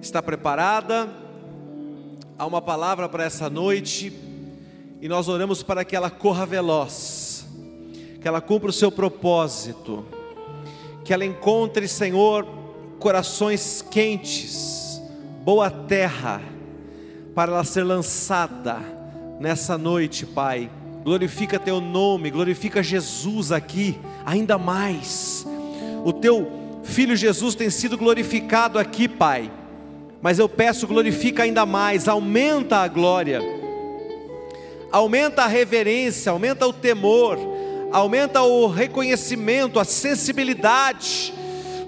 está preparada? Há uma palavra para essa noite e nós oramos para que ela corra veloz, que ela cumpra o seu propósito, que ela encontre, Senhor, corações quentes, boa terra, para ela ser lançada nessa noite, Pai. Glorifica Teu nome, glorifica Jesus aqui, ainda mais. O Teu Filho Jesus tem sido glorificado aqui, Pai mas eu peço, glorifica ainda mais, aumenta a glória, aumenta a reverência, aumenta o temor, aumenta o reconhecimento, a sensibilidade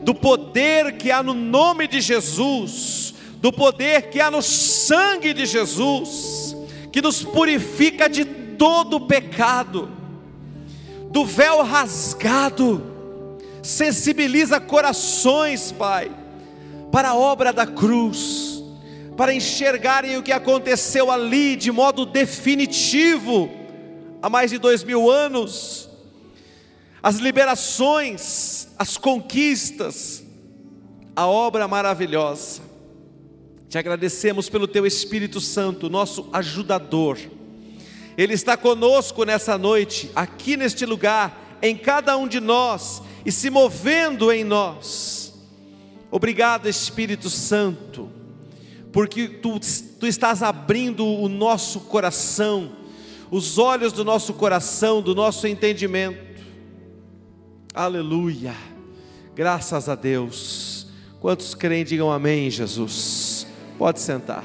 do poder que há no nome de Jesus, do poder que há no sangue de Jesus, que nos purifica de todo pecado, do véu rasgado, sensibiliza corações, Pai para a obra da cruz, para enxergarem o que aconteceu ali de modo definitivo, há mais de dois mil anos, as liberações, as conquistas, a obra maravilhosa. Te agradecemos pelo Teu Espírito Santo, nosso ajudador. Ele está conosco nessa noite, aqui neste lugar, em cada um de nós e se movendo em nós Obrigado, Espírito Santo, porque tu, tu estás abrindo o nosso coração, os olhos do nosso coração, do nosso entendimento. Aleluia, graças a Deus. Quantos creem, digam amém, Jesus. Pode sentar.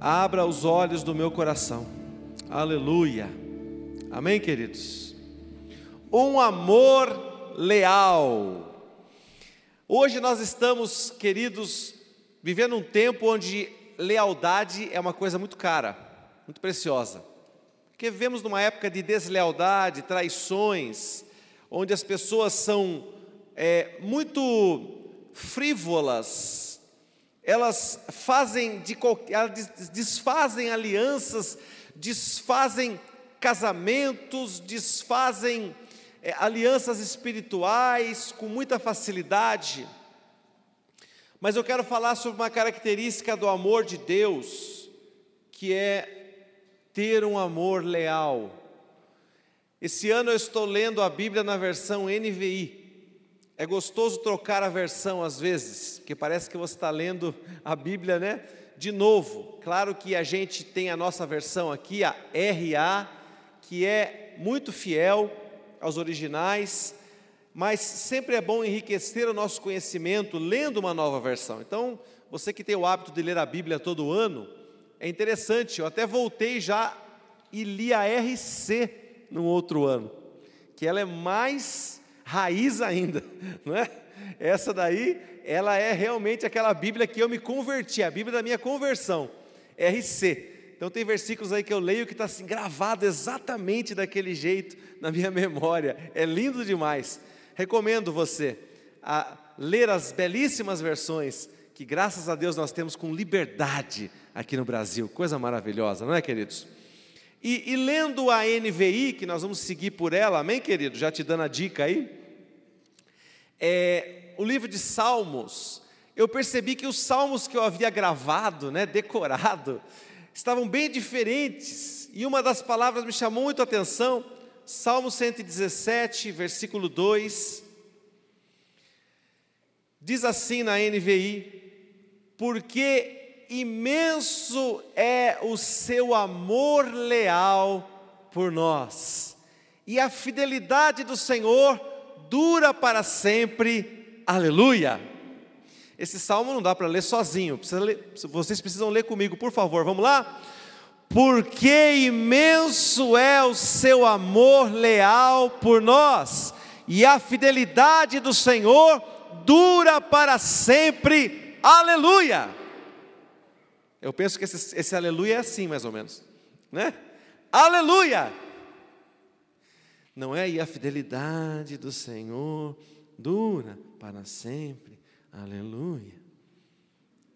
Abra os olhos do meu coração. Aleluia. Amém, queridos. Um amor leal. Hoje nós estamos, queridos, vivendo um tempo onde lealdade é uma coisa muito cara, muito preciosa. Porque vivemos numa época de deslealdade, traições, onde as pessoas são é, muito frívolas, elas fazem de elas desfazem alianças, desfazem casamentos, desfazem é, alianças espirituais com muita facilidade. Mas eu quero falar sobre uma característica do amor de Deus, que é ter um amor leal. Esse ano eu estou lendo a Bíblia na versão NVI. É gostoso trocar a versão às vezes, porque parece que você está lendo a Bíblia, né? De novo. Claro que a gente tem a nossa versão aqui, a RA, que é muito fiel, aos originais, mas sempre é bom enriquecer o nosso conhecimento lendo uma nova versão. Então, você que tem o hábito de ler a Bíblia todo ano, é interessante, eu até voltei já e li a RC no outro ano, que ela é mais raiz ainda, não é? Essa daí, ela é realmente aquela Bíblia que eu me converti, a Bíblia da minha conversão, RC. Então tem versículos aí que eu leio que está assim, gravado exatamente daquele jeito na minha memória. É lindo demais. Recomendo você a ler as belíssimas versões que graças a Deus nós temos com liberdade aqui no Brasil. Coisa maravilhosa, não é, queridos? E, e lendo a NVI, que nós vamos seguir por ela, amém, querido? Já te dando a dica aí. É, o livro de Salmos, eu percebi que os salmos que eu havia gravado, né, decorado, estavam bem diferentes, e uma das palavras me chamou muito a atenção, Salmo 117, versículo 2, diz assim na NVI: Porque imenso é o seu amor leal por nós, e a fidelidade do Senhor dura para sempre, aleluia. Esse salmo não dá para ler sozinho, ler, vocês precisam ler comigo, por favor, vamos lá? Porque imenso é o seu amor leal por nós, e a fidelidade do Senhor dura para sempre, aleluia. Eu penso que esse, esse aleluia é assim, mais ou menos, né? Aleluia! Não é? E a fidelidade do Senhor dura para sempre. Aleluia.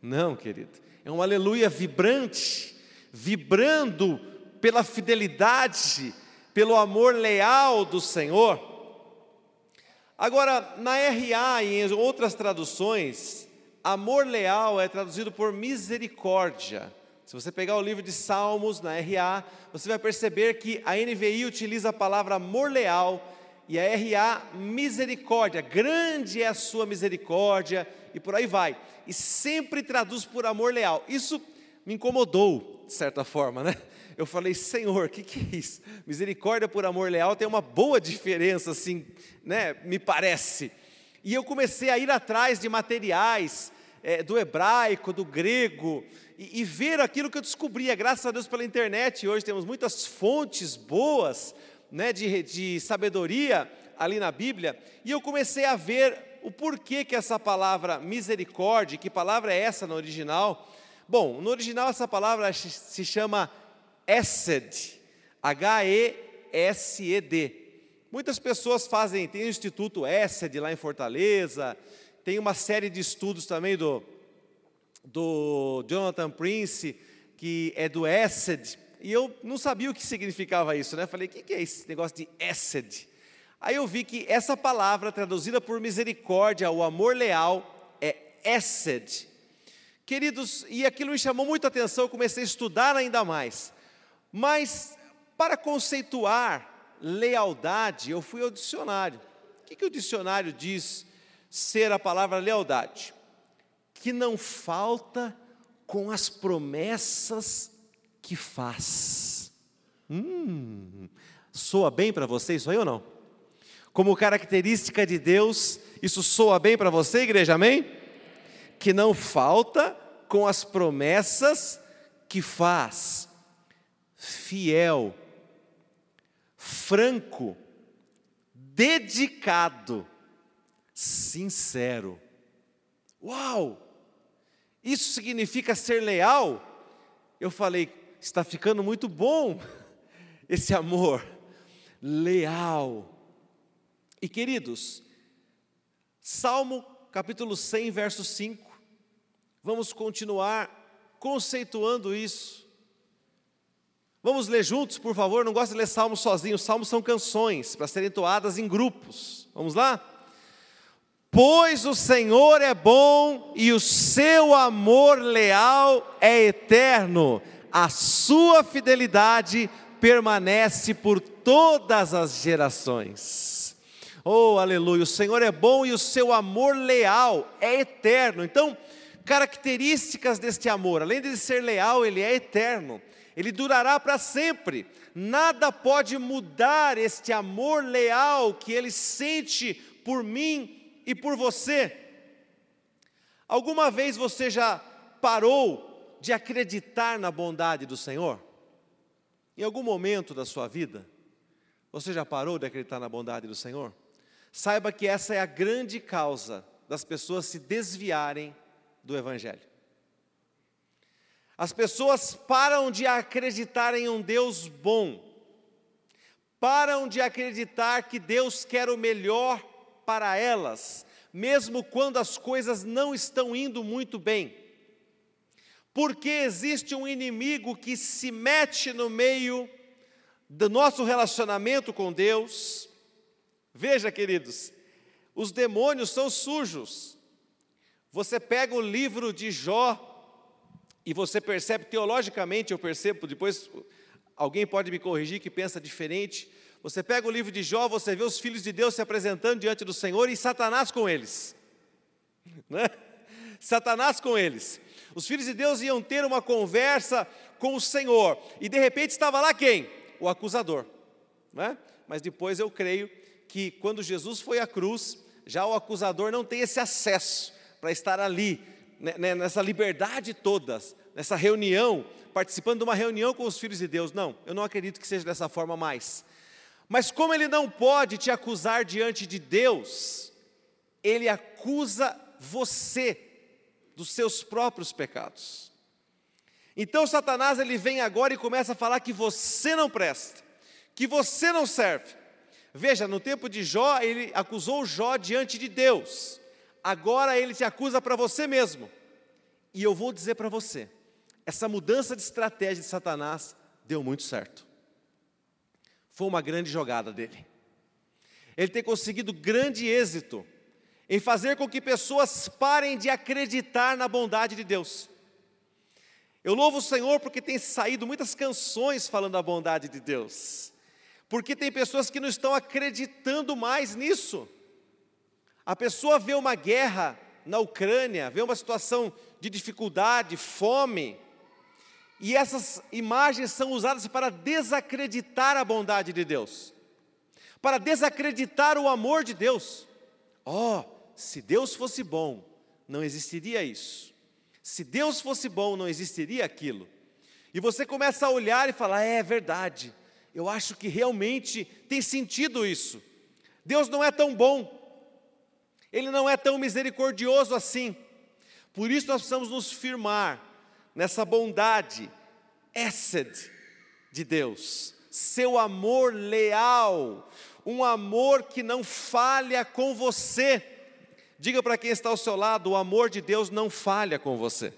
Não, querido. É um aleluia vibrante, vibrando pela fidelidade, pelo amor leal do Senhor. Agora, na RA e em outras traduções, amor leal é traduzido por misericórdia. Se você pegar o livro de Salmos na RA, você vai perceber que a NVI utiliza a palavra amor leal e a RA misericórdia. Grande é a sua misericórdia e por aí vai. E sempre traduz por amor leal. Isso me incomodou, de certa forma, né? Eu falei, Senhor, o que, que é isso? Misericórdia por amor leal tem uma boa diferença, assim, né? Me parece. E eu comecei a ir atrás de materiais é, do hebraico, do grego, e, e ver aquilo que eu descobria, graças a Deus pela internet, hoje temos muitas fontes boas né, de, de sabedoria ali na Bíblia, e eu comecei a ver o porquê que essa palavra misericórdia, que palavra é essa no original? Bom, no original essa palavra se chama Esed, H-E-S-E-D. Muitas pessoas fazem, tem o Instituto Esed lá em Fortaleza, tem uma série de estudos também do do Jonathan Prince, que é do Essed, e eu não sabia o que significava isso, né? Falei, o que é esse negócio de Essed? Aí eu vi que essa palavra, traduzida por misericórdia, o amor leal, é Essed. Queridos, e aquilo me chamou muita atenção, eu comecei a estudar ainda mais. Mas, para conceituar lealdade, eu fui ao dicionário. O que, que o dicionário diz ser a palavra lealdade? que não falta com as promessas que faz. Hum, soa bem para você isso aí ou não? Como característica de Deus, isso soa bem para você, igreja, amém? Que não falta com as promessas que faz. Fiel, franco, dedicado, sincero. Uau! Isso significa ser leal? Eu falei, está ficando muito bom esse amor leal. E queridos, Salmo capítulo 100, verso 5. Vamos continuar conceituando isso. Vamos ler juntos, por favor. Não gosto de ler salmos sozinho. Salmos são canções para serem toadas em grupos. Vamos lá? Pois o Senhor é bom e o seu amor leal é eterno, a sua fidelidade permanece por todas as gerações. Oh, aleluia! O Senhor é bom e o seu amor leal é eterno. Então, características deste amor, além de ser leal, ele é eterno, ele durará para sempre. Nada pode mudar este amor leal que ele sente por mim e por você. Alguma vez você já parou de acreditar na bondade do Senhor? Em algum momento da sua vida, você já parou de acreditar na bondade do Senhor? Saiba que essa é a grande causa das pessoas se desviarem do Evangelho. As pessoas param de acreditar em um Deus bom, param de acreditar que Deus quer o melhor para elas, mesmo quando as coisas não estão indo muito bem. Porque existe um inimigo que se mete no meio do nosso relacionamento com Deus. Veja, queridos, os demônios são sujos. Você pega o livro de Jó e você percebe teologicamente, eu percebo, depois alguém pode me corrigir que pensa diferente. Você pega o livro de Jó, você vê os filhos de Deus se apresentando diante do Senhor e Satanás com eles. Né? Satanás com eles. Os filhos de Deus iam ter uma conversa com o Senhor, e de repente estava lá quem? O acusador. Né? Mas depois eu creio que quando Jesus foi à cruz, já o acusador não tem esse acesso para estar ali, né, né, nessa liberdade toda, nessa reunião, participando de uma reunião com os filhos de Deus. Não, eu não acredito que seja dessa forma mais. Mas como ele não pode te acusar diante de Deus, ele acusa você dos seus próprios pecados. Então Satanás ele vem agora e começa a falar que você não presta, que você não serve. Veja, no tempo de Jó, ele acusou Jó diante de Deus. Agora ele te acusa para você mesmo. E eu vou dizer para você, essa mudança de estratégia de Satanás deu muito certo. Foi uma grande jogada dele. Ele tem conseguido grande êxito em fazer com que pessoas parem de acreditar na bondade de Deus. Eu louvo o Senhor porque tem saído muitas canções falando da bondade de Deus, porque tem pessoas que não estão acreditando mais nisso. A pessoa vê uma guerra na Ucrânia, vê uma situação de dificuldade, fome, e essas imagens são usadas para desacreditar a bondade de Deus, para desacreditar o amor de Deus. Oh, se Deus fosse bom, não existiria isso. Se Deus fosse bom, não existiria aquilo. E você começa a olhar e falar: é, é verdade, eu acho que realmente tem sentido isso. Deus não é tão bom, Ele não é tão misericordioso assim. Por isso nós precisamos nos firmar nessa bondade, Essed de Deus, seu amor leal, um amor que não falha com você. Diga para quem está ao seu lado: o amor de Deus não falha com você.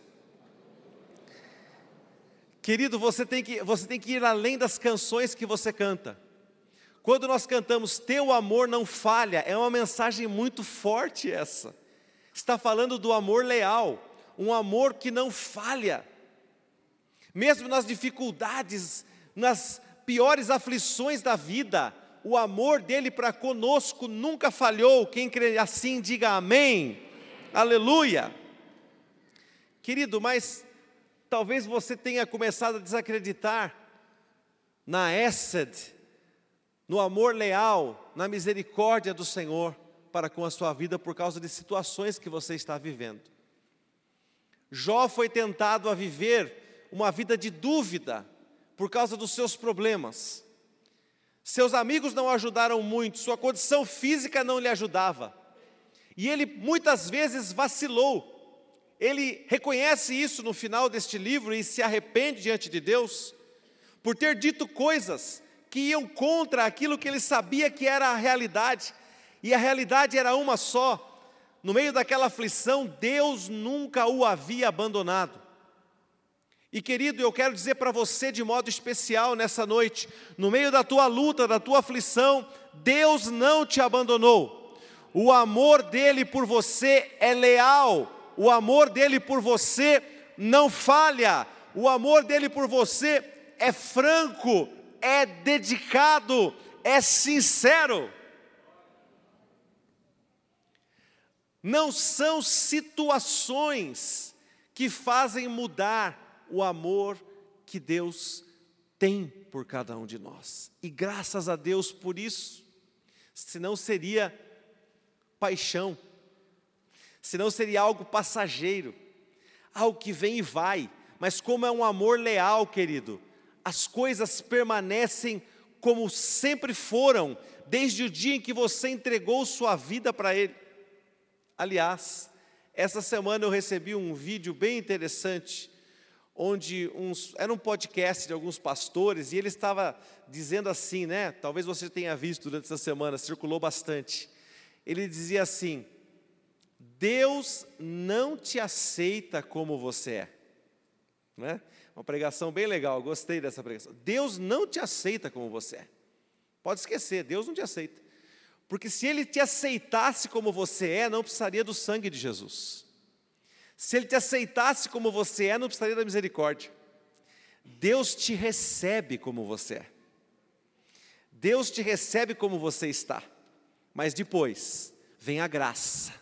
Querido, você tem, que, você tem que ir além das canções que você canta. Quando nós cantamos Teu amor não falha, é uma mensagem muito forte essa. Está falando do amor leal, um amor que não falha. Mesmo nas dificuldades, nas piores aflições da vida, o amor dele para conosco nunca falhou. Quem crê assim, diga amém. Aleluia. Querido, mas talvez você tenha começado a desacreditar na Essed, no amor leal, na misericórdia do Senhor para com a sua vida por causa de situações que você está vivendo. Jó foi tentado a viver uma vida de dúvida por causa dos seus problemas. Seus amigos não ajudaram muito, sua condição física não lhe ajudava. E ele muitas vezes vacilou. Ele reconhece isso no final deste livro e se arrepende diante de Deus por ter dito coisas que iam contra aquilo que ele sabia que era a realidade. E a realidade era uma só. No meio daquela aflição, Deus nunca o havia abandonado. E querido, eu quero dizer para você de modo especial nessa noite, no meio da tua luta, da tua aflição, Deus não te abandonou. O amor dele por você é leal, o amor dele por você não falha, o amor dele por você é franco, é dedicado, é sincero. Não são situações que fazem mudar o amor que Deus tem por cada um de nós. E graças a Deus por isso, senão seria paixão, senão seria algo passageiro, algo que vem e vai, mas como é um amor leal, querido, as coisas permanecem como sempre foram, desde o dia em que você entregou sua vida para Ele. Aliás, essa semana eu recebi um vídeo bem interessante onde uns, era um podcast de alguns pastores, e ele estava dizendo assim, né? Talvez você tenha visto durante essa semana, circulou bastante. Ele dizia assim: Deus não te aceita como você é. Né? Uma pregação bem legal, gostei dessa pregação. Deus não te aceita como você é. Pode esquecer, Deus não te aceita. Porque se Ele te aceitasse como você é, não precisaria do sangue de Jesus. Se Ele te aceitasse como você é, não precisaria da misericórdia. Deus te recebe como você é. Deus te recebe como você está. Mas depois vem a graça,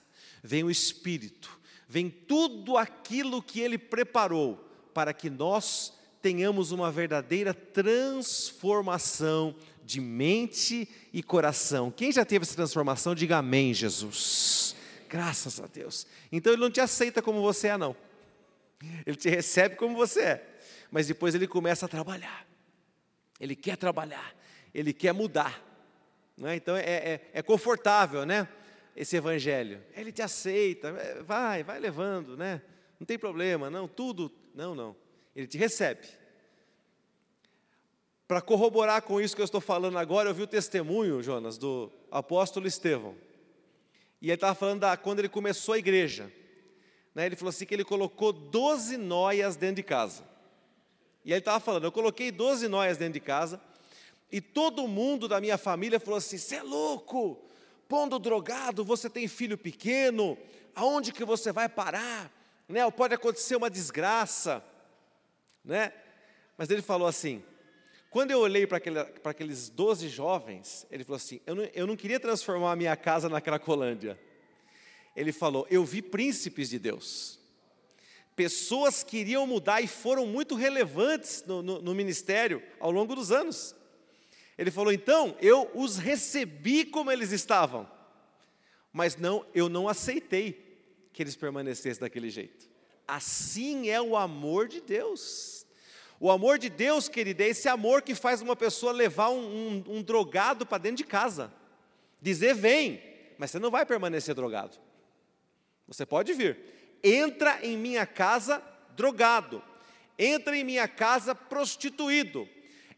vem o Espírito, vem tudo aquilo que Ele preparou para que nós tenhamos uma verdadeira transformação de mente e coração. Quem já teve essa transformação, diga amém, Jesus. Graças a Deus. Então ele não te aceita como você é, não. Ele te recebe como você é. Mas depois ele começa a trabalhar. Ele quer trabalhar. Ele quer mudar. É? Então é, é, é confortável, né? Esse evangelho. Ele te aceita. É, vai, vai levando, né? Não tem problema, não, tudo. Não, não. Ele te recebe. Para corroborar com isso que eu estou falando agora, eu vi o testemunho, Jonas, do apóstolo Estevão. E ele estava falando da, quando ele começou a igreja. Né, ele falou assim que ele colocou 12 noias dentro de casa. E ele estava falando, eu coloquei 12 noias dentro de casa, E todo mundo da minha família falou assim: você é louco, pondo drogado, você tem filho pequeno, aonde que você vai parar? Né? Pode acontecer uma desgraça, né? Mas ele falou assim: quando eu olhei para aquele, aqueles 12 jovens, ele falou assim: eu não, eu não queria transformar a minha casa na Cracolândia. Ele falou: eu vi príncipes de Deus pessoas que iriam mudar e foram muito relevantes no, no, no, ministério ao longo dos anos. Ele falou: então, eu os recebi como eles estavam, mas não, eu não aceitei que eles permanecessem daquele jeito. Assim é o amor de Deus. O amor de Deus, querida, é esse amor que faz uma pessoa levar um, um, um drogado para dentro de casa, dizer: vem, mas você não vai permanecer drogado. Você pode vir, entra em minha casa drogado, entra em minha casa prostituído.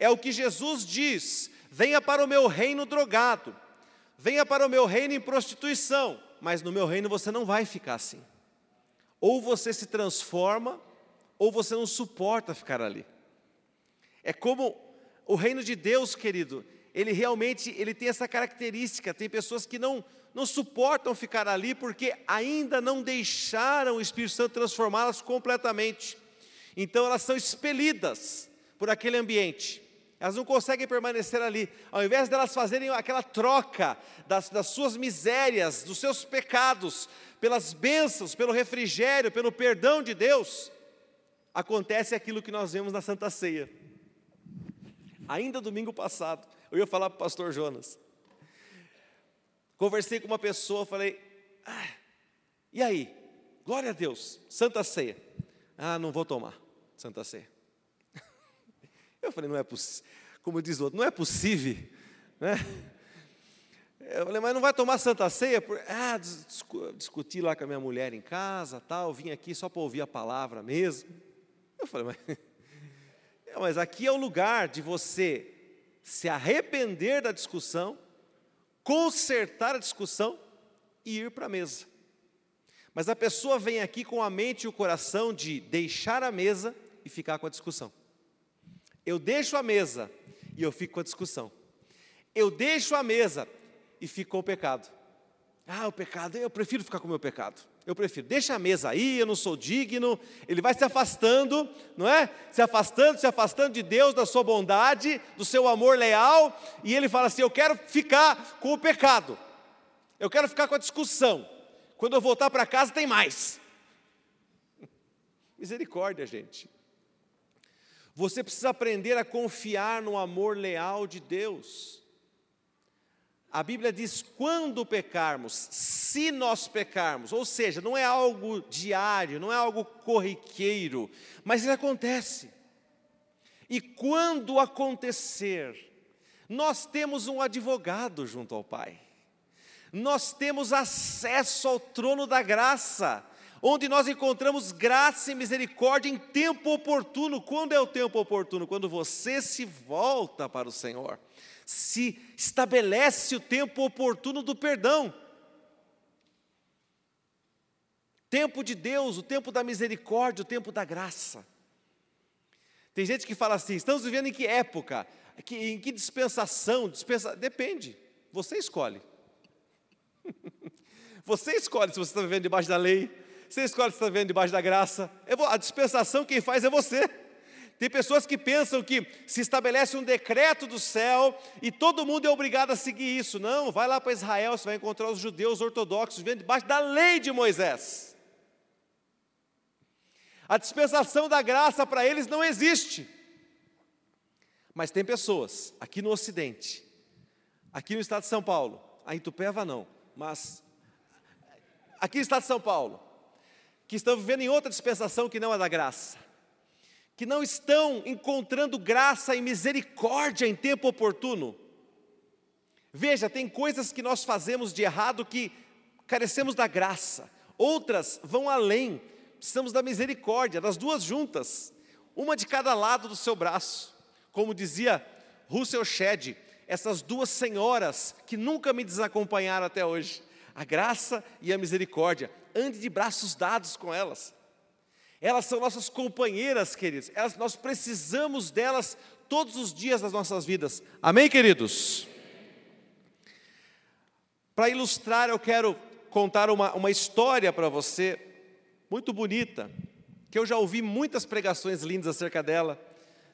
É o que Jesus diz: venha para o meu reino drogado, venha para o meu reino em prostituição, mas no meu reino você não vai ficar assim. Ou você se transforma, ou você não suporta ficar ali. É como o reino de Deus, querido, ele realmente ele tem essa característica. Tem pessoas que não não suportam ficar ali porque ainda não deixaram o Espírito Santo transformá-las completamente. Então elas são expelidas por aquele ambiente. Elas não conseguem permanecer ali. Ao invés delas fazerem aquela troca das, das suas misérias, dos seus pecados, pelas bênçãos, pelo refrigério, pelo perdão de Deus, acontece aquilo que nós vemos na Santa Ceia. Ainda domingo passado, eu ia falar para o pastor Jonas. Conversei com uma pessoa, falei, ah, e aí? Glória a Deus, Santa Ceia. Ah, não vou tomar Santa Ceia. Eu falei, não é possível. Como diz o outro, não é possível. Né? Eu falei, mas não vai tomar Santa Ceia? Ah, discuti lá com a minha mulher em casa, tal, vim aqui só para ouvir a palavra mesmo. Eu falei, mas, mas aqui é o lugar de você se arrepender da discussão consertar a discussão e ir para a mesa. Mas a pessoa vem aqui com a mente e o coração de deixar a mesa e ficar com a discussão. Eu deixo a mesa e eu fico com a discussão. Eu deixo a mesa e fico com o pecado. Ah, o pecado, eu prefiro ficar com o meu pecado. Eu prefiro, deixa a mesa aí, eu não sou digno. Ele vai se afastando, não é? Se afastando, se afastando de Deus, da sua bondade, do seu amor leal, e ele fala assim: Eu quero ficar com o pecado, eu quero ficar com a discussão. Quando eu voltar para casa, tem mais. Misericórdia, gente. Você precisa aprender a confiar no amor leal de Deus. A Bíblia diz quando pecarmos, se nós pecarmos, ou seja, não é algo diário, não é algo corriqueiro, mas isso acontece. E quando acontecer, nós temos um advogado junto ao Pai, nós temos acesso ao trono da graça, onde nós encontramos graça e misericórdia em tempo oportuno. Quando é o tempo oportuno? Quando você se volta para o Senhor se estabelece o tempo oportuno do perdão. Tempo de Deus, o tempo da misericórdia, o tempo da graça. Tem gente que fala assim: estamos vivendo em que época? em que dispensação? Dispensa... Depende, você escolhe. Você escolhe se você está vivendo debaixo da lei, você escolhe se está vivendo debaixo da graça. A dispensação quem faz é você. Tem pessoas que pensam que se estabelece um decreto do céu e todo mundo é obrigado a seguir isso. Não, vai lá para Israel, você vai encontrar os judeus ortodoxos vivendo debaixo da lei de Moisés. A dispensação da graça para eles não existe. Mas tem pessoas aqui no Ocidente, aqui no estado de São Paulo, a Itupeva não, mas aqui no estado de São Paulo, que estão vivendo em outra dispensação que não é da graça que não estão encontrando graça e misericórdia em tempo oportuno. Veja, tem coisas que nós fazemos de errado que carecemos da graça, outras vão além, precisamos da misericórdia, das duas juntas, uma de cada lado do seu braço. Como dizia Russell Shedd, essas duas senhoras que nunca me desacompanharam até hoje, a graça e a misericórdia, ande de braços dados com elas. Elas são nossas companheiras, queridos. Elas, nós precisamos delas todos os dias das nossas vidas. Amém, queridos? Para ilustrar, eu quero contar uma, uma história para você, muito bonita, que eu já ouvi muitas pregações lindas acerca dela.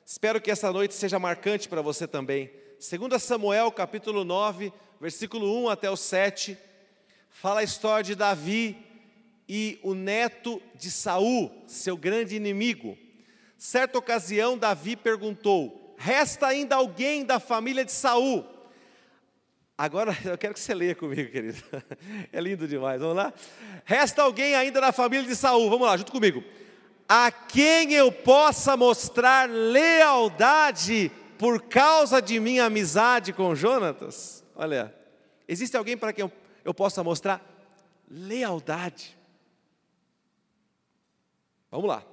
Espero que essa noite seja marcante para você também. 2 Samuel, capítulo 9, versículo 1 até o 7, fala a história de Davi e o neto de Saul, seu grande inimigo. Certa ocasião, Davi perguntou: Resta ainda alguém da família de Saul? Agora eu quero que você leia comigo, querido. É lindo demais. Vamos lá? Resta alguém ainda da família de Saul? Vamos lá, junto comigo. A quem eu possa mostrar lealdade por causa de minha amizade com Jonatas? Olha, existe alguém para quem eu, eu possa mostrar lealdade? Vamos lá.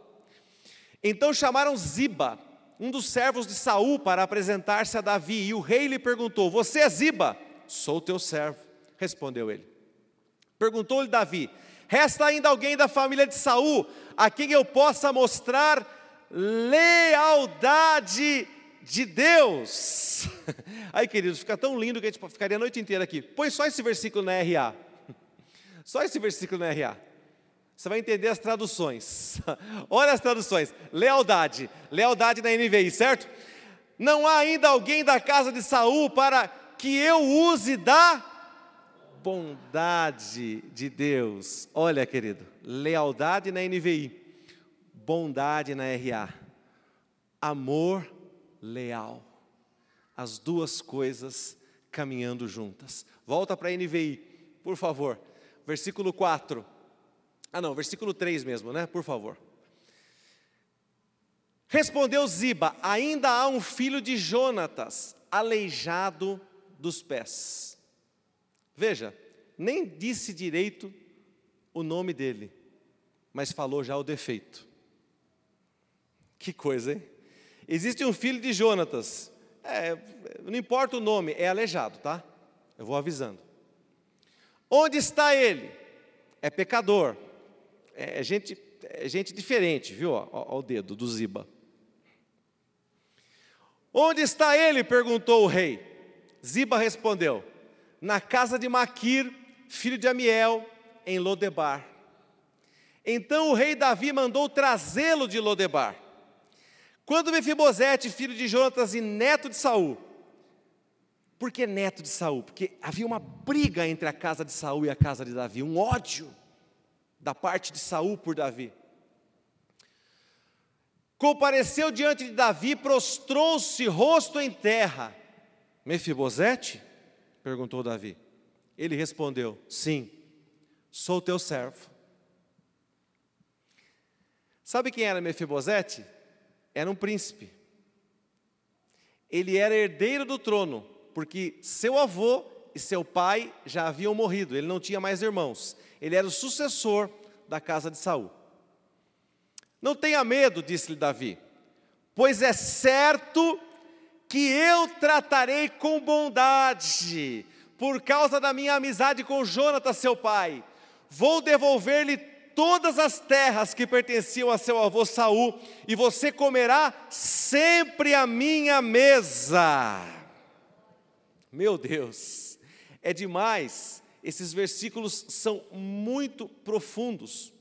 Então chamaram Ziba, um dos servos de Saul, para apresentar-se a Davi, e o rei lhe perguntou: Você é Ziba? Sou teu servo, respondeu ele. Perguntou-lhe Davi: Resta ainda alguém da família de Saul a quem eu possa mostrar lealdade de Deus? Aí, queridos, fica tão lindo que a gente ficaria a noite inteira aqui. Põe só esse versículo na RA. Só esse versículo na RA. Você vai entender as traduções. Olha as traduções. Lealdade. Lealdade na NVI, certo? Não há ainda alguém da casa de Saul para que eu use da bondade de Deus. Olha, querido, lealdade na NVI, bondade na RA. Amor leal. As duas coisas caminhando juntas. Volta para a NVI, por favor. Versículo 4. Ah, não, versículo 3 mesmo, né? Por favor. Respondeu Ziba: Ainda há um filho de Jonatas, aleijado dos pés. Veja, nem disse direito o nome dele, mas falou já o defeito. Que coisa, hein? Existe um filho de Jonatas, é, não importa o nome, é aleijado, tá? Eu vou avisando. Onde está ele? É pecador, é, é gente, é gente diferente, viu? Olha o dedo do Ziba. Onde está ele? perguntou o rei. Ziba respondeu: Na casa de Maquir, filho de Amiel, em Lodebar. Então o rei Davi mandou trazê-lo de Lodebar. Quando Mefibosete, filho de Jonatas e neto de Saul, por que neto de Saul? Porque havia uma briga entre a casa de Saul e a casa de Davi, um ódio da parte de Saul por Davi. Compareceu diante de Davi, prostrou-se rosto em terra. Mefibosete? perguntou Davi. Ele respondeu: Sim, sou teu servo. Sabe quem era Mefibosete? Era um príncipe. Ele era herdeiro do trono, porque seu avô e seu pai já haviam morrido, ele não tinha mais irmãos. Ele era o sucessor da casa de Saul. Não tenha medo, disse-lhe Davi, pois é certo que eu tratarei com bondade, por causa da minha amizade com Jonatas, seu pai. Vou devolver-lhe todas as terras que pertenciam a seu avô Saul, e você comerá sempre a minha mesa. Meu Deus! É demais, esses versículos são muito profundos.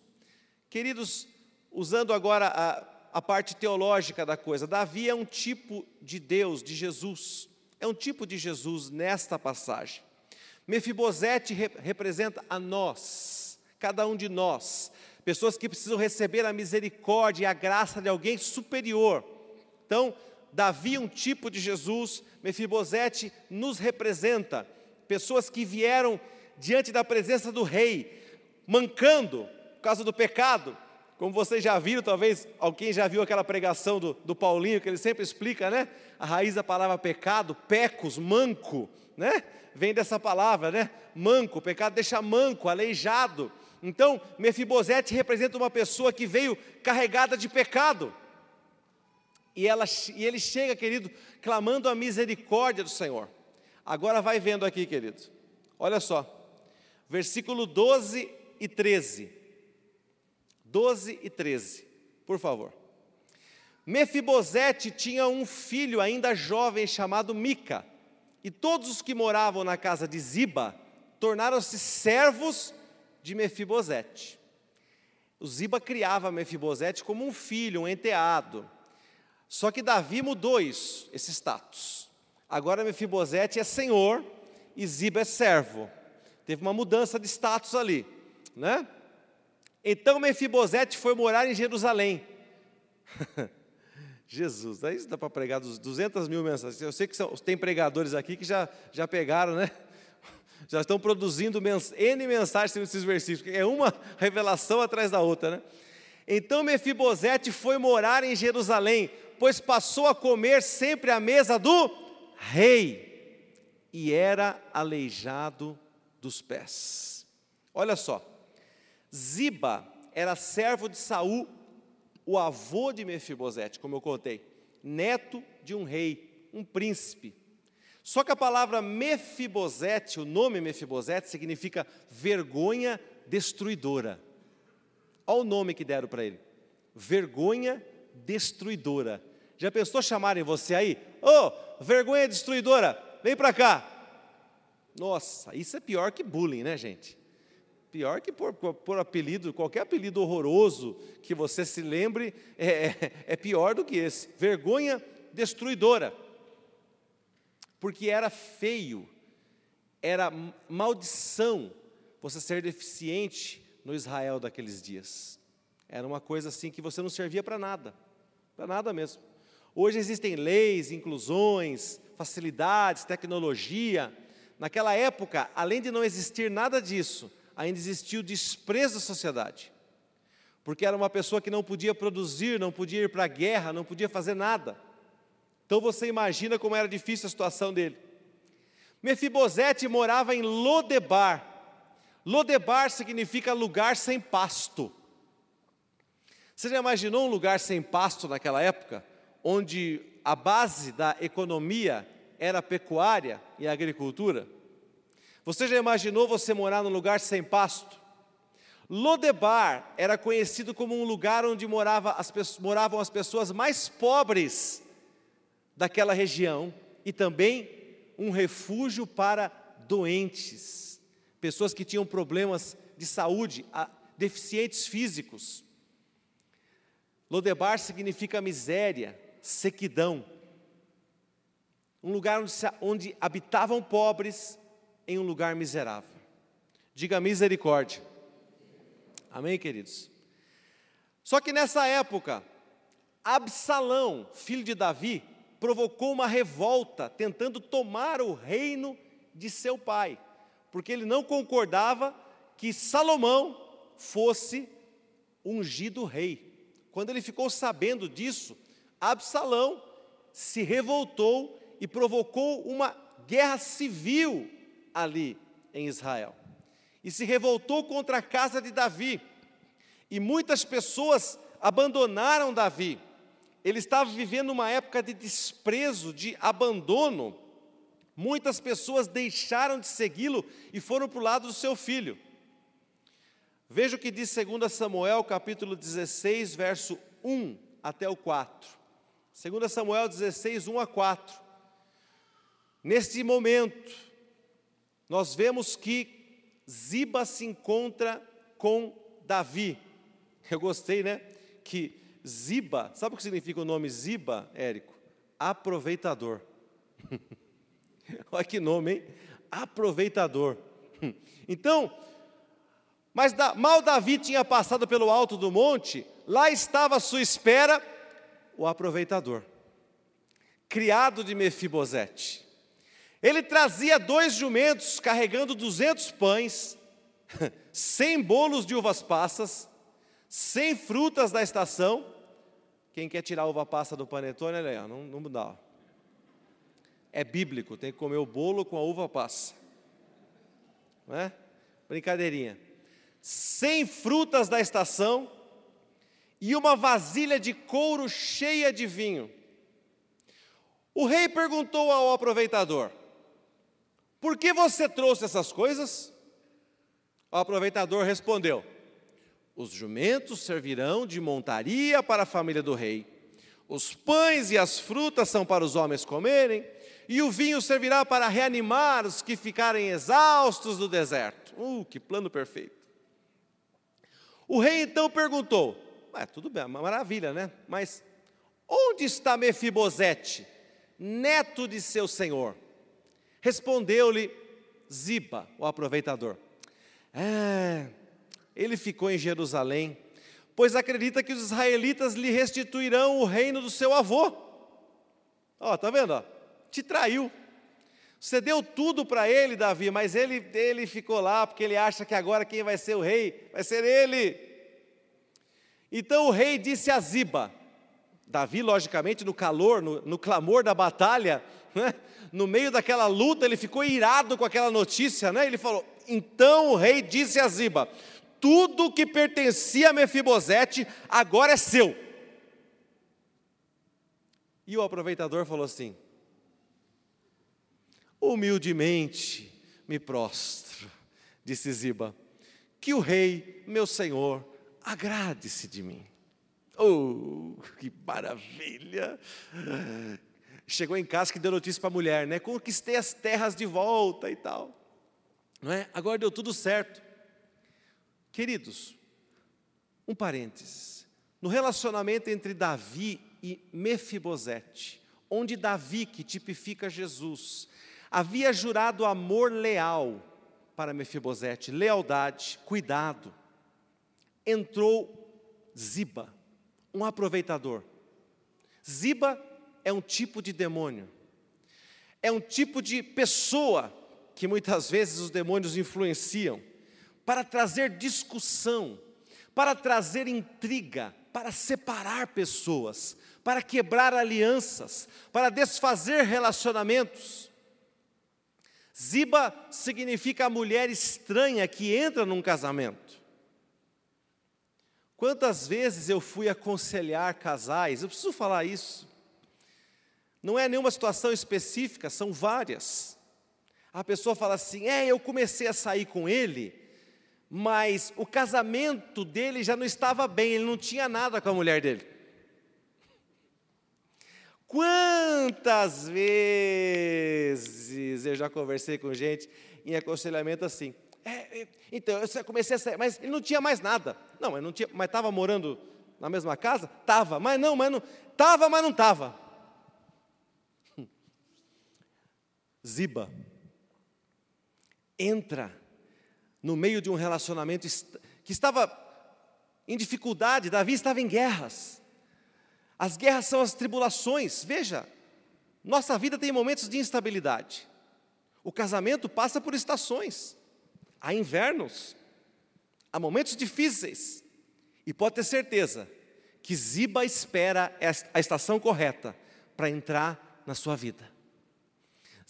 Queridos, usando agora a, a parte teológica da coisa, Davi é um tipo de Deus, de Jesus, é um tipo de Jesus nesta passagem. Mefibosete rep representa a nós, cada um de nós, pessoas que precisam receber a misericórdia e a graça de alguém superior. Então, Davi é um tipo de Jesus, Mefibosete nos representa pessoas que vieram diante da presença do rei, mancando por causa do pecado. Como vocês já viram, talvez alguém já viu aquela pregação do, do Paulinho, que ele sempre explica, né? A raiz da palavra pecado, pecos, manco, né? Vem dessa palavra, né? Manco, pecado deixa manco, aleijado. Então, Mefibosete representa uma pessoa que veio carregada de pecado. E, ela, e ele chega, querido, clamando a misericórdia do Senhor. Agora vai vendo aqui, querido. Olha só. Versículo 12 e 13. 12 e 13, por favor. Mefibosete tinha um filho ainda jovem chamado Mica, e todos os que moravam na casa de Ziba tornaram-se servos de Mefibosete. O Ziba criava Mefibosete como um filho, um enteado. Só que Davi mudou isso, esse status. Agora Mefibosete é senhor e Ziba é servo. Teve uma mudança de status ali, né? Então Mefibosete foi morar em Jerusalém. Jesus, aí dá para pregar dos 200 mil mensagens. Eu sei que são, tem pregadores aqui que já, já pegaram, né? Já estão produzindo mens, N mensagens nesses versículos, é uma revelação atrás da outra, né? Então Mefibosete foi morar em Jerusalém, pois passou a comer sempre à mesa do rei, e era aleijado dos pés. Olha só, Ziba era servo de Saul o avô de Mefibosete, como eu contei, neto de um rei, um príncipe. Só que a palavra Mefibosete, o nome Mefibosete, significa vergonha destruidora. Olha o nome que deram para ele: vergonha destruidora. Já pensou chamarem você aí? Ô, oh, vergonha destruidora, vem para cá. Nossa, isso é pior que bullying, né, gente? Pior que por, por, apelido, qualquer apelido horroroso que você se lembre, é, é, é pior do que esse. Vergonha destruidora. Porque era feio, era maldição você ser deficiente no Israel daqueles dias. Era uma coisa assim que você não servia para nada, para nada mesmo. Hoje existem leis, inclusões, facilidades, tecnologia. Naquela época, além de não existir nada disso, ainda existia o desprezo da sociedade. Porque era uma pessoa que não podia produzir, não podia ir para a guerra, não podia fazer nada. Então você imagina como era difícil a situação dele. Mefibosete morava em Lodebar. Lodebar significa lugar sem pasto. Você já imaginou um lugar sem pasto naquela época, onde a base da economia era a pecuária e a agricultura? Você já imaginou você morar num lugar sem pasto? Lodebar era conhecido como um lugar onde morava as, moravam as pessoas mais pobres daquela região e também um refúgio para doentes, pessoas que tinham problemas de saúde, deficientes físicos. Lodebar significa miséria, sequidão. Um lugar onde, onde habitavam pobres, em um lugar miserável. Diga misericórdia. Amém, queridos? Só que nessa época, Absalão, filho de Davi, provocou uma revolta, tentando tomar o reino de seu pai, porque ele não concordava que Salomão fosse ungido rei. Quando ele ficou sabendo disso, Absalão se revoltou e provocou uma guerra civil ali em Israel. E se revoltou contra a casa de Davi. E muitas pessoas abandonaram Davi. Ele estava vivendo uma época de desprezo, de abandono. Muitas pessoas deixaram de segui-lo e foram para o lado do seu filho. Veja o que diz 2 Samuel, capítulo 16, verso 1 até o 4. 2 Samuel 16, 1 a 4. Neste momento, nós vemos que Ziba se encontra com Davi. Eu gostei, né? Que Ziba, sabe o que significa o nome Ziba, Érico? Aproveitador. Olha que nome, hein? Aproveitador. Então, mas mal Davi tinha passado pelo alto do monte, lá estava à sua espera o aproveitador, criado de Mefibosete. Ele trazia dois jumentos carregando duzentos pães, cem bolos de uvas passas, cem frutas da estação. Quem quer tirar a uva passa do panetone, olha aí, não, não dá. É bíblico, tem que comer o bolo com a uva passa. Não é? Brincadeirinha. Cem frutas da estação e uma vasilha de couro cheia de vinho. O rei perguntou ao aproveitador: por que você trouxe essas coisas? O aproveitador respondeu: Os jumentos servirão de montaria para a família do rei. Os pães e as frutas são para os homens comerem, e o vinho servirá para reanimar os que ficarem exaustos no deserto. Uh, que plano perfeito. O rei então perguntou: é, tudo bem, maravilha, né? Mas onde está Mefibosete, neto de seu senhor? Respondeu-lhe Ziba, o aproveitador. É, ele ficou em Jerusalém, pois acredita que os israelitas lhe restituirão o reino do seu avô. Ó, tá vendo? Ó? Te traiu. Você deu tudo para ele, Davi, mas ele, ele ficou lá porque ele acha que agora quem vai ser o rei vai ser ele. Então o rei disse a Ziba, Davi, logicamente, no calor, no, no clamor da batalha, né? no meio daquela luta, ele ficou irado com aquela notícia, né? ele falou: Então o rei disse a Ziba: Tudo que pertencia a Mefibosete agora é seu. E o aproveitador falou assim: Humildemente me prostro, disse Ziba, que o rei, meu senhor, agrade-se de mim. Oh, que maravilha! Chegou em casa que deu notícia para a mulher, né? Conquistei as terras de volta e tal. Não é? Agora deu tudo certo. Queridos, um parênteses. No relacionamento entre Davi e Mefibosete, onde Davi, que tipifica Jesus, havia jurado amor leal para Mefibosete, lealdade, cuidado. Entrou Ziba, um aproveitador. Ziba é um tipo de demônio, é um tipo de pessoa que muitas vezes os demônios influenciam para trazer discussão, para trazer intriga, para separar pessoas, para quebrar alianças, para desfazer relacionamentos. Ziba significa a mulher estranha que entra num casamento. Quantas vezes eu fui aconselhar casais, eu preciso falar isso. Não é nenhuma situação específica, são várias. A pessoa fala assim: é, eu comecei a sair com ele, mas o casamento dele já não estava bem, ele não tinha nada com a mulher dele. Quantas vezes eu já conversei com gente em aconselhamento assim. É, é, então, eu comecei a sair, mas ele não tinha mais nada. Não, não tinha, mas estava morando na mesma casa? Estava, mas não, mas não. Estava, mas não estava. Ziba entra no meio de um relacionamento que estava em dificuldade, Davi estava em guerras. As guerras são as tribulações. Veja, nossa vida tem momentos de instabilidade. O casamento passa por estações. Há invernos, há momentos difíceis. E pode ter certeza que Ziba espera a estação correta para entrar na sua vida.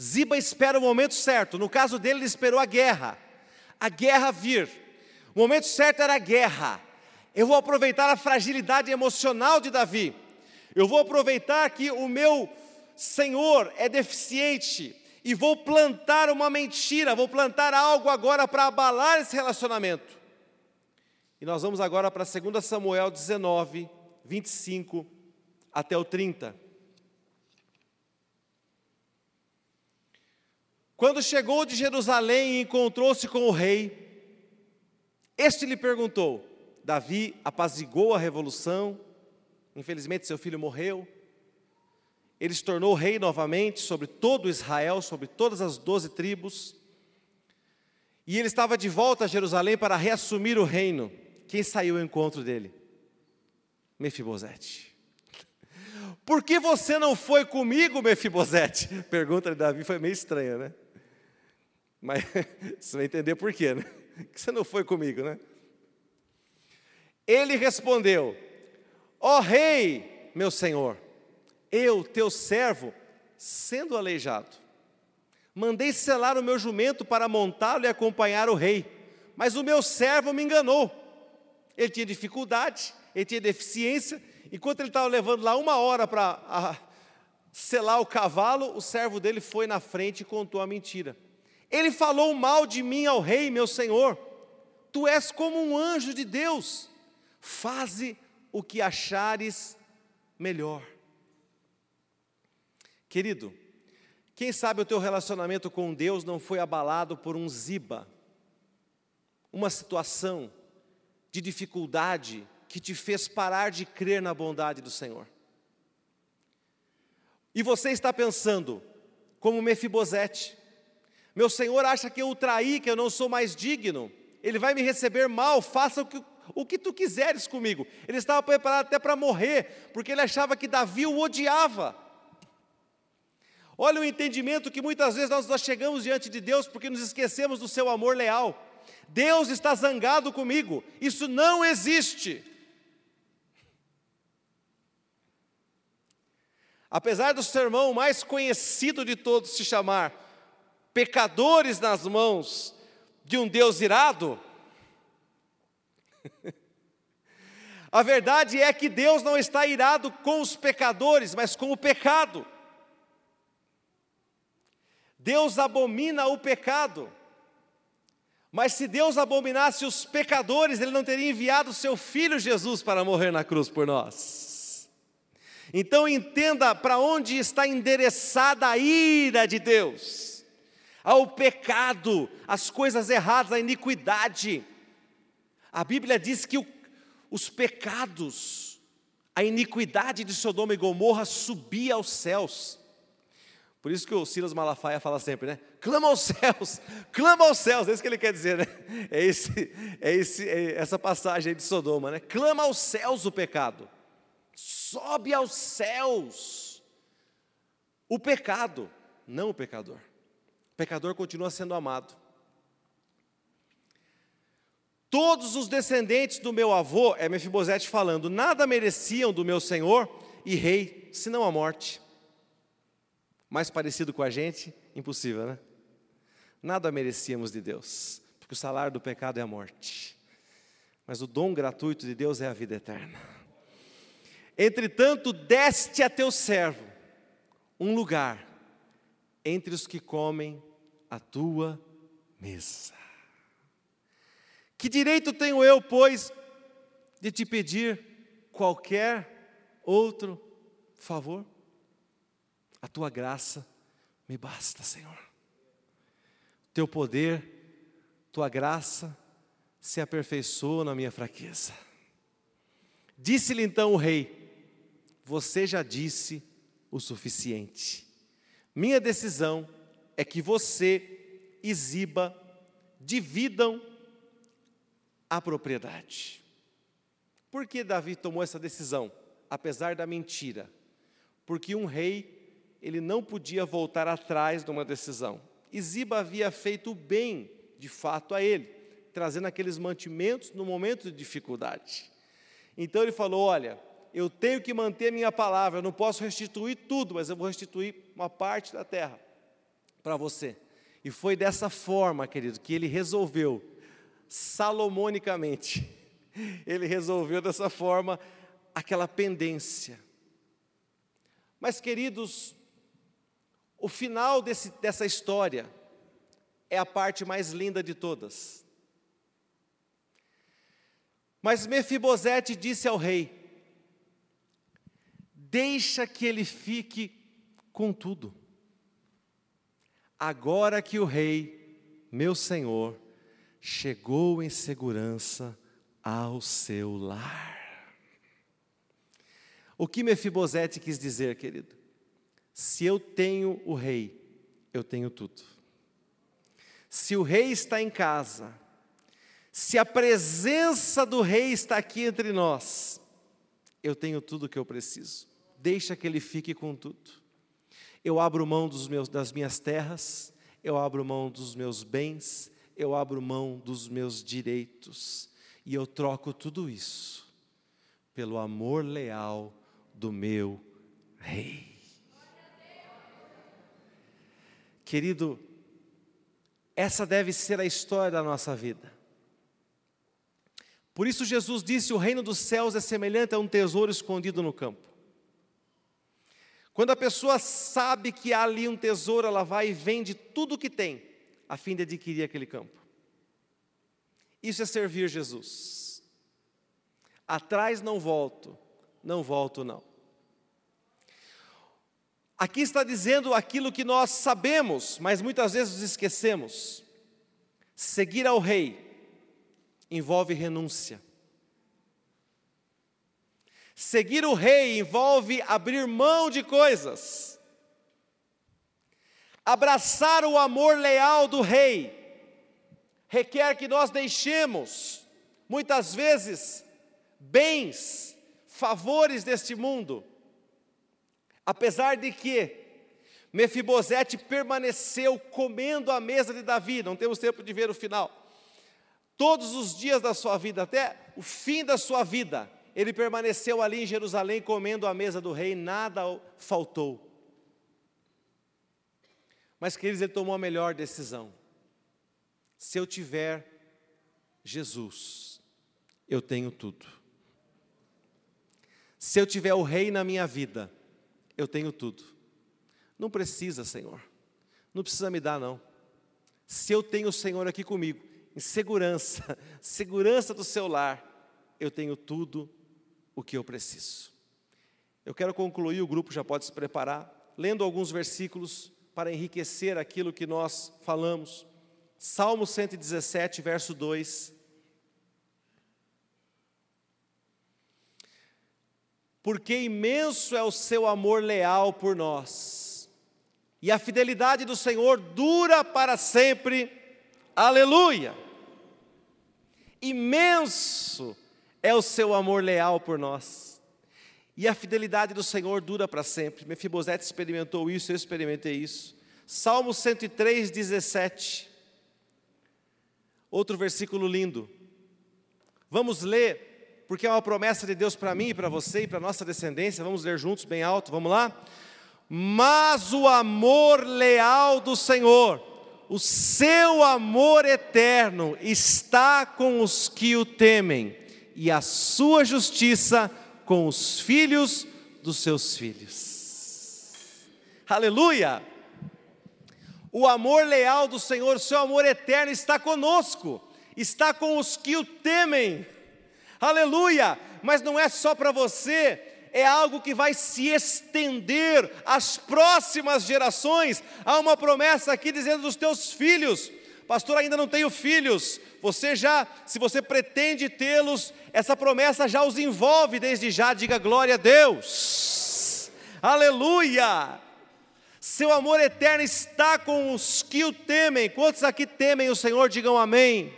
Ziba espera o momento certo. No caso dele, ele esperou a guerra. A guerra vir. O momento certo era a guerra. Eu vou aproveitar a fragilidade emocional de Davi eu vou aproveitar que o meu Senhor é deficiente e vou plantar uma mentira, vou plantar algo agora para abalar esse relacionamento. E nós vamos agora para 2 Samuel 19, 25 até o 30. Quando chegou de Jerusalém e encontrou-se com o rei, este lhe perguntou: Davi apazigou a revolução Infelizmente, seu filho morreu. Ele se tornou rei novamente sobre todo Israel, sobre todas as doze tribos. E ele estava de volta a Jerusalém para reassumir o reino. Quem saiu ao encontro dele? Mefibosete. Por que você não foi comigo, Mefibosete? Pergunta de Davi foi meio estranha, né? Mas você vai entender por quê, né? Que você não foi comigo, né? Ele respondeu: Ó oh, rei, meu senhor, eu, teu servo, sendo aleijado, mandei selar o meu jumento para montá-lo e acompanhar o rei, mas o meu servo me enganou. Ele tinha dificuldade, ele tinha deficiência, enquanto ele estava levando lá uma hora para selar o cavalo, o servo dele foi na frente e contou a mentira. Ele falou mal de mim ao rei, meu senhor. Tu és como um anjo de Deus. Faze o que achares melhor. Querido, quem sabe o teu relacionamento com Deus não foi abalado por um ziba, uma situação de dificuldade que te fez parar de crer na bondade do Senhor. E você está pensando, como Mefibosete, meu Senhor acha que eu o traí, que eu não sou mais digno, ele vai me receber mal, faça o que, o que tu quiseres comigo. Ele estava preparado até para morrer, porque ele achava que Davi o odiava. Olha o entendimento que muitas vezes nós, nós chegamos diante de Deus porque nos esquecemos do seu amor leal. Deus está zangado comigo, isso não existe. Apesar do sermão mais conhecido de todos se chamar Pecadores nas mãos de um Deus irado, a verdade é que Deus não está irado com os pecadores, mas com o pecado. Deus abomina o pecado. Mas se Deus abominasse os pecadores, Ele não teria enviado seu filho Jesus para morrer na cruz por nós. Então entenda para onde está endereçada a ira de Deus: ao pecado, às coisas erradas, à iniquidade. A Bíblia diz que o, os pecados, a iniquidade de Sodoma e Gomorra subia aos céus. Por isso que o Silas Malafaia fala sempre, né? Clama aos céus, clama aos céus, é isso que ele quer dizer, né? É, esse, é, esse, é essa passagem aí de Sodoma, né? Clama aos céus o pecado, sobe aos céus o pecado, não o pecador. O pecador continua sendo amado. Todos os descendentes do meu avô, é Mefibosete falando, nada mereciam do meu senhor e rei, senão a morte mais parecido com a gente, impossível, né? Nada merecíamos de Deus, porque o salário do pecado é a morte. Mas o dom gratuito de Deus é a vida eterna. Entretanto, deste a teu servo um lugar entre os que comem a tua mesa. Que direito tenho eu, pois, de te pedir qualquer outro favor? A tua graça me basta, Senhor. Teu poder, tua graça se aperfeiçoa na minha fraqueza. Disse-lhe então o rei: Você já disse o suficiente. Minha decisão é que você e Ziba dividam a propriedade. Por que Davi tomou essa decisão, apesar da mentira? Porque um rei ele não podia voltar atrás de uma decisão. E Ziba havia feito bem, de fato, a ele, trazendo aqueles mantimentos no momento de dificuldade. Então ele falou: Olha, eu tenho que manter minha palavra, eu não posso restituir tudo, mas eu vou restituir uma parte da terra para você. E foi dessa forma, querido, que ele resolveu, salomonicamente, ele resolveu dessa forma aquela pendência. Mas, queridos, o final desse, dessa história é a parte mais linda de todas. Mas Mefibosete disse ao rei: Deixa que ele fique com tudo. Agora que o rei, meu senhor, chegou em segurança ao seu lar. O que Mefibosete quis dizer, querido? Se eu tenho o rei, eu tenho tudo. Se o rei está em casa, se a presença do rei está aqui entre nós, eu tenho tudo o que eu preciso. Deixa que ele fique com tudo. Eu abro mão meus, das minhas terras, eu abro mão dos meus bens, eu abro mão dos meus direitos, e eu troco tudo isso pelo amor leal do meu rei. Querido, essa deve ser a história da nossa vida. Por isso Jesus disse: O reino dos céus é semelhante a um tesouro escondido no campo. Quando a pessoa sabe que há ali um tesouro, ela vai e vende tudo o que tem, a fim de adquirir aquele campo. Isso é servir Jesus. Atrás não volto, não volto não. Aqui está dizendo aquilo que nós sabemos, mas muitas vezes esquecemos. Seguir ao rei envolve renúncia. Seguir o rei envolve abrir mão de coisas. Abraçar o amor leal do rei requer que nós deixemos, muitas vezes, bens, favores deste mundo. Apesar de que Mefibosete permaneceu comendo à mesa de Davi, não temos tempo de ver o final. Todos os dias da sua vida, até o fim da sua vida, ele permaneceu ali em Jerusalém comendo à mesa do rei, nada faltou. Mas, queridos, ele tomou a melhor decisão. Se eu tiver Jesus, eu tenho tudo. Se eu tiver o rei na minha vida, eu tenho tudo. Não precisa, Senhor. Não precisa me dar, não. Se eu tenho o Senhor aqui comigo, em segurança, segurança do seu lar, eu tenho tudo o que eu preciso. Eu quero concluir, o grupo já pode se preparar, lendo alguns versículos para enriquecer aquilo que nós falamos. Salmo 117, verso 2. Porque imenso é o seu amor leal por nós, e a fidelidade do Senhor dura para sempre. Aleluia! Imenso é o seu amor leal por nós. E a fidelidade do Senhor dura para sempre. Mefibosete experimentou isso, eu experimentei isso. Salmo 103, 17. Outro versículo lindo. Vamos ler, porque é uma promessa de Deus para mim e para você e para nossa descendência. Vamos ler juntos, bem alto, vamos lá? Mas o amor leal do Senhor, o seu amor eterno, está com os que o temem e a sua justiça com os filhos dos seus filhos. Aleluia! O amor leal do Senhor, o seu amor eterno está conosco, está com os que o temem. Aleluia! Mas não é só para você, é algo que vai se estender às próximas gerações. Há uma promessa aqui dizendo dos teus filhos. Pastor, ainda não tenho filhos. Você já, se você pretende tê-los, essa promessa já os envolve desde já. Diga glória a Deus. Aleluia! Seu amor eterno está com os que o temem. Quantos aqui temem o Senhor, digam amém.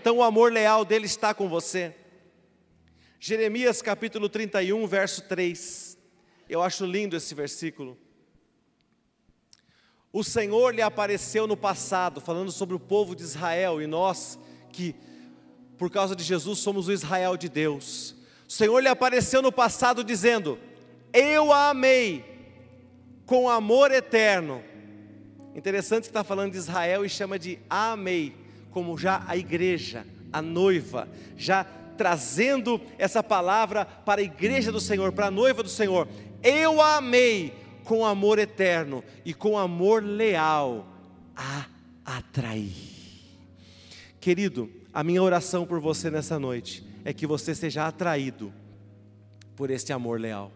Então o amor leal dele está com você. Jeremias capítulo 31, verso 3. Eu acho lindo esse versículo. O Senhor lhe apareceu no passado, falando sobre o povo de Israel e nós que, por causa de Jesus, somos o Israel de Deus. O Senhor lhe apareceu no passado dizendo: Eu a amei com amor eterno. Interessante que está falando de Israel e chama de amei, como já a igreja, a noiva, já trazendo essa palavra para a igreja do Senhor, para a noiva do Senhor. Eu a amei com amor eterno e com amor leal a atrair. Querido, a minha oração por você nessa noite é que você seja atraído por este amor leal.